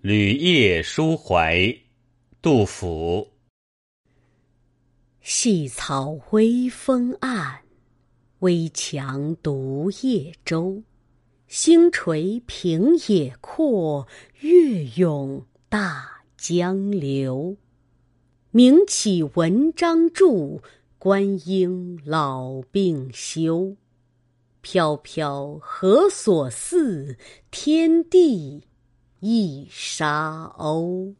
旅夜书怀，杜甫。细草微风岸，危樯独夜舟。星垂平野阔，月涌大江流。名岂文章著，观应老病休。飘飘何所似？天地一沙鸥。